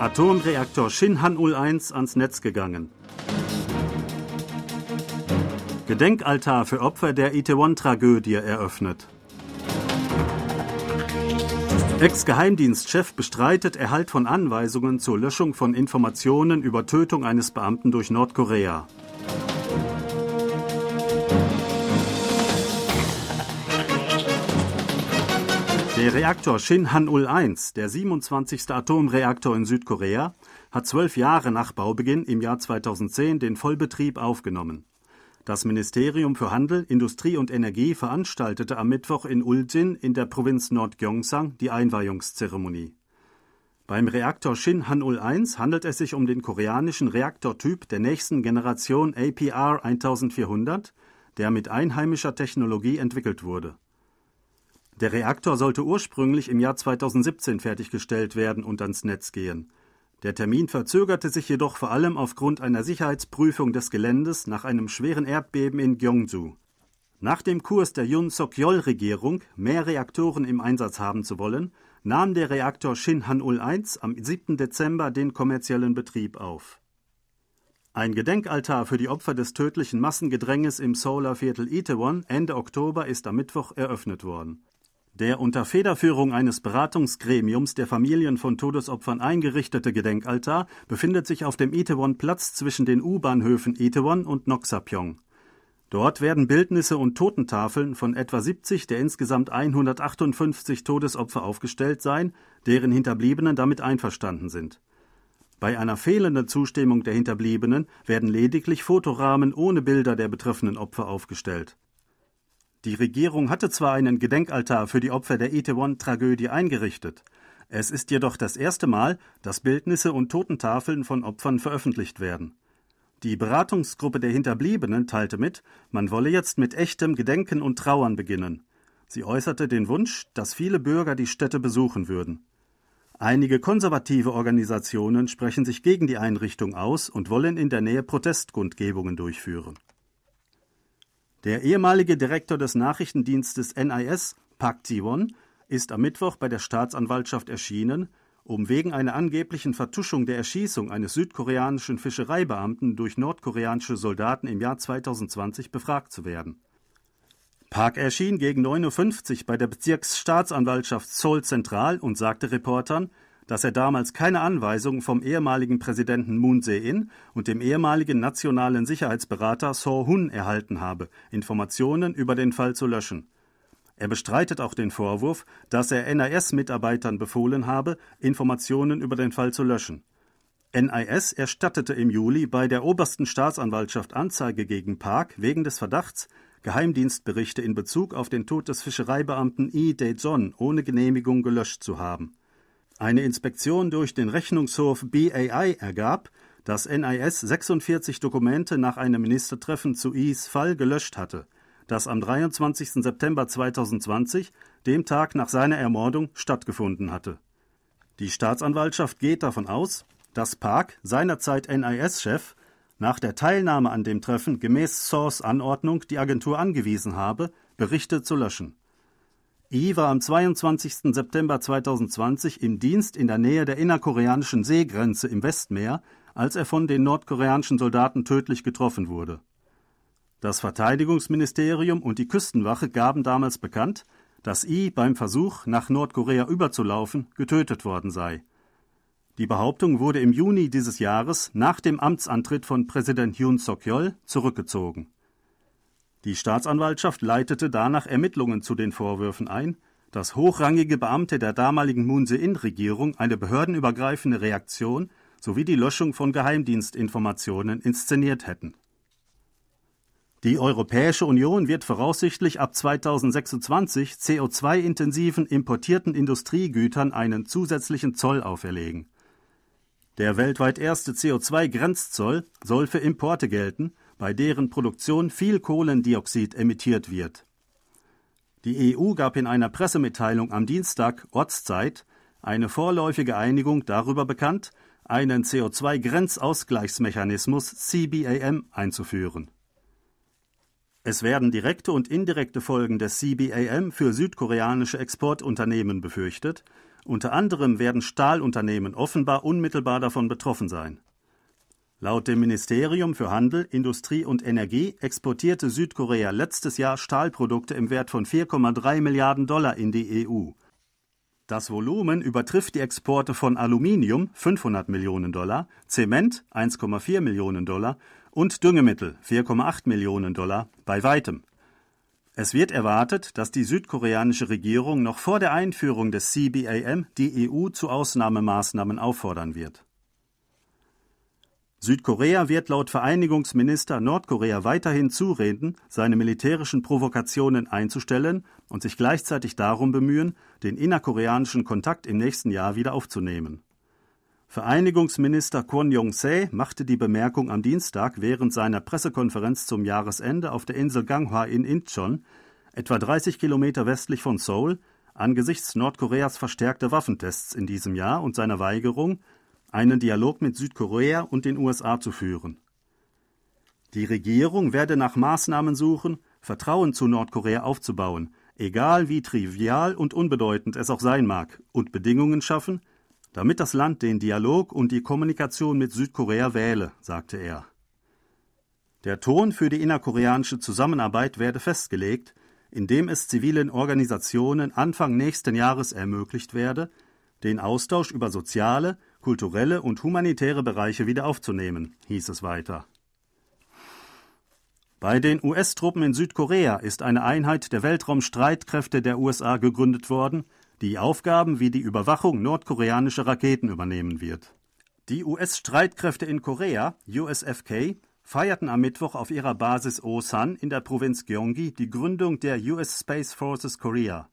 Atomreaktor Shinhan-ul 1 ans Netz gegangen. Gedenkaltar für Opfer der Itaewon-Tragödie eröffnet. Ex-Geheimdienstchef bestreitet Erhalt von Anweisungen zur Löschung von Informationen über Tötung eines Beamten durch Nordkorea. Der Reaktor Shinhan-ul 1, der 27. Atomreaktor in Südkorea, hat zwölf Jahre nach Baubeginn im Jahr 2010 den Vollbetrieb aufgenommen. Das Ministerium für Handel, Industrie und Energie veranstaltete am Mittwoch in Uljin in der Provinz Nordgyeongsang die Einweihungszeremonie. Beim Reaktor Shinhan-ul 1 handelt es sich um den koreanischen Reaktortyp der nächsten Generation APR 1400, der mit einheimischer Technologie entwickelt wurde. Der Reaktor sollte ursprünglich im Jahr 2017 fertiggestellt werden und ans Netz gehen. Der Termin verzögerte sich jedoch vor allem aufgrund einer Sicherheitsprüfung des Geländes nach einem schweren Erdbeben in Gyeongju. Nach dem Kurs der Yoon Suk-yeol-Regierung, mehr Reaktoren im Einsatz haben zu wollen, nahm der Reaktor Shinhan-ul 1 am 7. Dezember den kommerziellen Betrieb auf. Ein Gedenkaltar für die Opfer des tödlichen Massengedränges im Seouler-Viertel Itaewon Ende Oktober ist am Mittwoch eröffnet worden. Der unter Federführung eines Beratungsgremiums der Familien von Todesopfern eingerichtete Gedenkaltar befindet sich auf dem Itaewon-Platz zwischen den U-Bahnhöfen Itaewon und Noksapyong. Dort werden Bildnisse und Totentafeln von etwa 70 der insgesamt 158 Todesopfer aufgestellt sein, deren Hinterbliebenen damit einverstanden sind. Bei einer fehlenden Zustimmung der Hinterbliebenen werden lediglich Fotorahmen ohne Bilder der betreffenen Opfer aufgestellt. Die Regierung hatte zwar einen Gedenkaltar für die Opfer der Itaewon-Tragödie eingerichtet, es ist jedoch das erste Mal, dass Bildnisse und Totentafeln von Opfern veröffentlicht werden. Die Beratungsgruppe der Hinterbliebenen teilte mit, man wolle jetzt mit echtem Gedenken und Trauern beginnen. Sie äußerte den Wunsch, dass viele Bürger die Städte besuchen würden. Einige konservative Organisationen sprechen sich gegen die Einrichtung aus und wollen in der Nähe Protestkundgebungen durchführen. Der ehemalige Direktor des Nachrichtendienstes NIS, Park Ji-won, ist am Mittwoch bei der Staatsanwaltschaft erschienen, um wegen einer angeblichen Vertuschung der Erschießung eines südkoreanischen Fischereibeamten durch nordkoreanische Soldaten im Jahr 2020 befragt zu werden. Park erschien gegen 9.50 Uhr bei der Bezirksstaatsanwaltschaft Seoul Zentral und sagte Reportern, dass er damals keine Anweisung vom ehemaligen Präsidenten Moon Jae-in und dem ehemaligen nationalen Sicherheitsberater So Hun erhalten habe, Informationen über den Fall zu löschen. Er bestreitet auch den Vorwurf, dass er NIS-Mitarbeitern befohlen habe, Informationen über den Fall zu löschen. NIS erstattete im Juli bei der obersten Staatsanwaltschaft Anzeige gegen Park wegen des Verdachts, Geheimdienstberichte in Bezug auf den Tod des Fischereibeamten Lee Dae-jon ohne Genehmigung gelöscht zu haben. Eine Inspektion durch den Rechnungshof BAI ergab, dass NIS 46 Dokumente nach einem Ministertreffen zu Is Fall gelöscht hatte, das am 23. September 2020, dem Tag nach seiner Ermordung, stattgefunden hatte. Die Staatsanwaltschaft geht davon aus, dass Park, seinerzeit NIS-Chef, nach der Teilnahme an dem Treffen gemäß Source Anordnung die Agentur angewiesen habe, Berichte zu löschen. I war am 22. September 2020 im Dienst in der Nähe der innerkoreanischen Seegrenze im Westmeer, als er von den nordkoreanischen Soldaten tödlich getroffen wurde. Das Verteidigungsministerium und die Küstenwache gaben damals bekannt, dass I beim Versuch, nach Nordkorea überzulaufen, getötet worden sei. Die Behauptung wurde im Juni dieses Jahres nach dem Amtsantritt von Präsident Yoon Suk-yeol zurückgezogen. Die Staatsanwaltschaft leitete danach Ermittlungen zu den Vorwürfen ein, dass hochrangige Beamte der damaligen Moon Jae-in-Regierung eine behördenübergreifende Reaktion sowie die Löschung von Geheimdienstinformationen inszeniert hätten. Die Europäische Union wird voraussichtlich ab 2026 CO2-intensiven importierten Industriegütern einen zusätzlichen Zoll auferlegen. Der weltweit erste CO2-Grenzzoll soll für Importe gelten, bei deren Produktion viel Kohlendioxid emittiert wird. Die EU gab in einer Pressemitteilung am Dienstag Ortszeit eine vorläufige Einigung darüber bekannt, einen CO2-Grenzausgleichsmechanismus CBAM einzuführen. Es werden direkte und indirekte Folgen des CBAM für südkoreanische Exportunternehmen befürchtet, Unter anderem werden Stahlunternehmen offenbar unmittelbar davon betroffen sein. Laut dem Ministerium für Handel, Industrie und Energie exportierte Südkorea letztes Jahr Stahlprodukte im Wert von 4,3 Milliarden Dollar in die EU. Das Volumen übertrifft die Exporte von Aluminium 500 Millionen Dollar, Zement 1,4 Millionen Dollar und Düngemittel 4,8 Millionen Dollar bei weitem. Es wird erwartet, dass die südkoreanische Regierung noch vor der Einführung des CBAM die EU zu Ausnahmemaßnahmen auffordern wird. Südkorea wird laut Vereinigungsminister Nordkorea weiterhin zureden, seine militärischen Provokationen einzustellen und sich gleichzeitig darum bemühen, den innerkoreanischen Kontakt im nächsten Jahr wieder aufzunehmen. Vereinigungsminister Kwon Yong-se machte die Bemerkung am Dienstag während seiner Pressekonferenz zum Jahresende auf der Insel Ganghwa in Incheon, etwa 30 Kilometer westlich von Seoul, angesichts Nordkoreas verstärkter Waffentests in diesem Jahr und seiner Weigerung, einen Dialog mit Südkorea und den USA zu führen. Die Regierung werde nach Maßnahmen suchen, Vertrauen zu Nordkorea aufzubauen, egal wie trivial und unbedeutend es auch sein mag, und Bedingungen schaffen, damit das Land den Dialog und die Kommunikation mit Südkorea wähle, sagte er. Der Ton für die innerkoreanische Zusammenarbeit werde festgelegt, indem es zivilen Organisationen Anfang nächsten Jahres ermöglicht werde, den Austausch über soziale, kulturelle und humanitäre Bereiche wieder aufzunehmen, hieß es weiter. Bei den US-Truppen in Südkorea ist eine Einheit der Weltraumstreitkräfte der USA gegründet worden, die Aufgaben wie die Überwachung nordkoreanischer Raketen übernehmen wird. Die US-Streitkräfte in Korea, USFK, feierten am Mittwoch auf ihrer Basis Osan in der Provinz Gyeonggi die Gründung der US Space Forces Korea.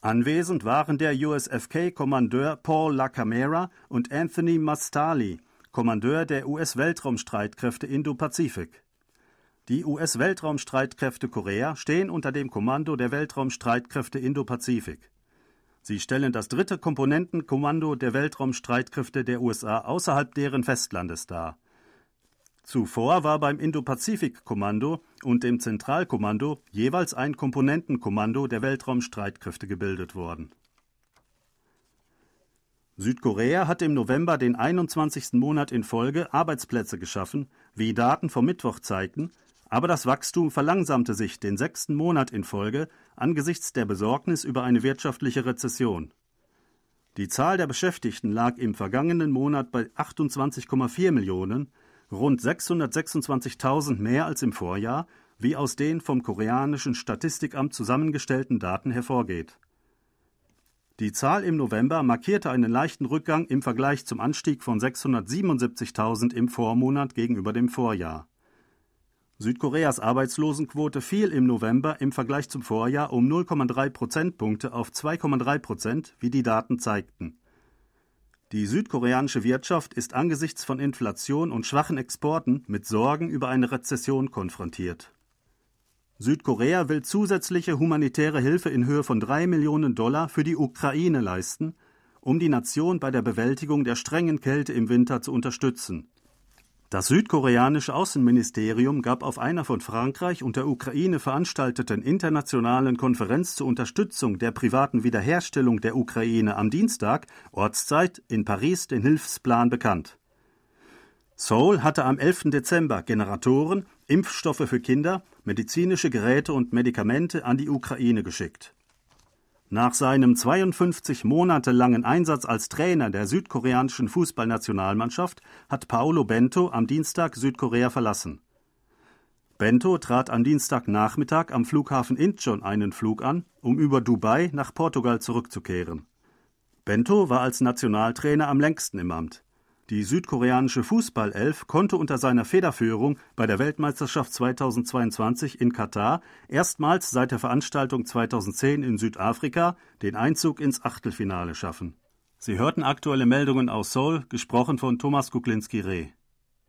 Anwesend waren der USFK-Kommandeur Paul LaCamera und Anthony Mastali, Kommandeur der US-Weltraumstreitkräfte Indo-Pazifik. Die US-Weltraumstreitkräfte Korea stehen unter dem Kommando der Weltraumstreitkräfte Indo-Pazifik. Sie stellen das dritte Komponentenkommando der Weltraumstreitkräfte der USA außerhalb deren Festlandes dar. Zuvor war beim Indo-Pazifik-Kommando und dem Zentralkommando jeweils ein Komponentenkommando der Weltraumstreitkräfte gebildet worden. Südkorea hat im November den 21. Monat in Folge Arbeitsplätze geschaffen, wie Daten vom Mittwoch zeigten, aber das Wachstum verlangsamte sich den sechsten Monat in Folge angesichts der Besorgnis über eine wirtschaftliche Rezession. Die Zahl der Beschäftigten lag im vergangenen Monat bei 28,4 Millionen, rund 626.000 mehr als im Vorjahr, wie aus den vom koreanischen Statistikamt zusammengestellten Daten hervorgeht. Die Zahl im November markierte einen leichten Rückgang im Vergleich zum Anstieg von 677.000 im Vormonat gegenüber dem Vorjahr. Südkoreas Arbeitslosenquote fiel im November im Vergleich zum Vorjahr um 0,3 Prozentpunkte auf 2,3 Prozent, wie die Daten zeigten. Die südkoreanische Wirtschaft ist angesichts von Inflation und schwachen Exporten mit Sorgen über eine Rezession konfrontiert. Südkorea will zusätzliche humanitäre Hilfe in Höhe von drei Millionen Dollar für die Ukraine leisten, um die Nation bei der Bewältigung der strengen Kälte im Winter zu unterstützen. Das südkoreanische Außenministerium gab auf einer von Frankreich und der Ukraine veranstalteten internationalen Konferenz zur Unterstützung der privaten Wiederherstellung der Ukraine am Dienstag, Ortszeit, in Paris den Hilfsplan bekannt. Seoul hatte am 11. Dezember Generatoren, Impfstoffe für Kinder, medizinische Geräte und Medikamente an die Ukraine geschickt. Nach seinem 52 Monate langen Einsatz als Trainer der südkoreanischen Fußballnationalmannschaft hat Paolo Bento am Dienstag Südkorea verlassen. Bento trat am Dienstagnachmittag am Flughafen Incheon einen Flug an, um über Dubai nach Portugal zurückzukehren. Bento war als Nationaltrainer am längsten im Amt. Die südkoreanische Fußballelf konnte unter seiner Federführung bei der Weltmeisterschaft 2022 in Katar erstmals seit der Veranstaltung 2010 in Südafrika den Einzug ins Achtelfinale schaffen. Sie hörten aktuelle Meldungen aus Seoul, gesprochen von Thomas Kuklinski-Reh.